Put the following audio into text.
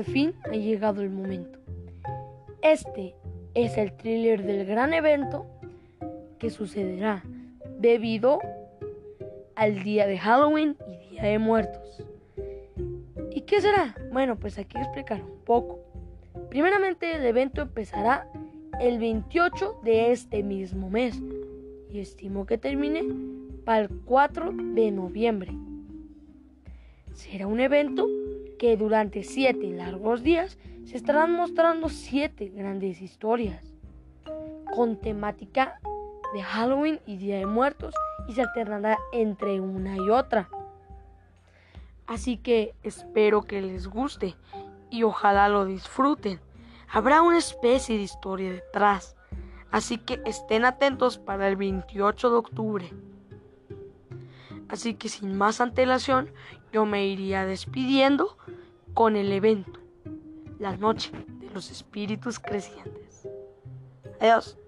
por fin ha llegado el momento. Este es el thriller del gran evento que sucederá debido al día de Halloween y Día de Muertos. ¿Y qué será? Bueno, pues aquí explicar un poco. Primeramente el evento empezará el 28 de este mismo mes y estimo que termine para el 4 de noviembre. Será un evento que durante siete largos días se estarán mostrando siete grandes historias con temática de Halloween y Día de Muertos y se alternará entre una y otra. Así que espero que les guste y ojalá lo disfruten. Habrá una especie de historia detrás, así que estén atentos para el 28 de octubre. Así que sin más antelación, yo me iría despidiendo con el evento, la noche de los espíritus crecientes. Adiós.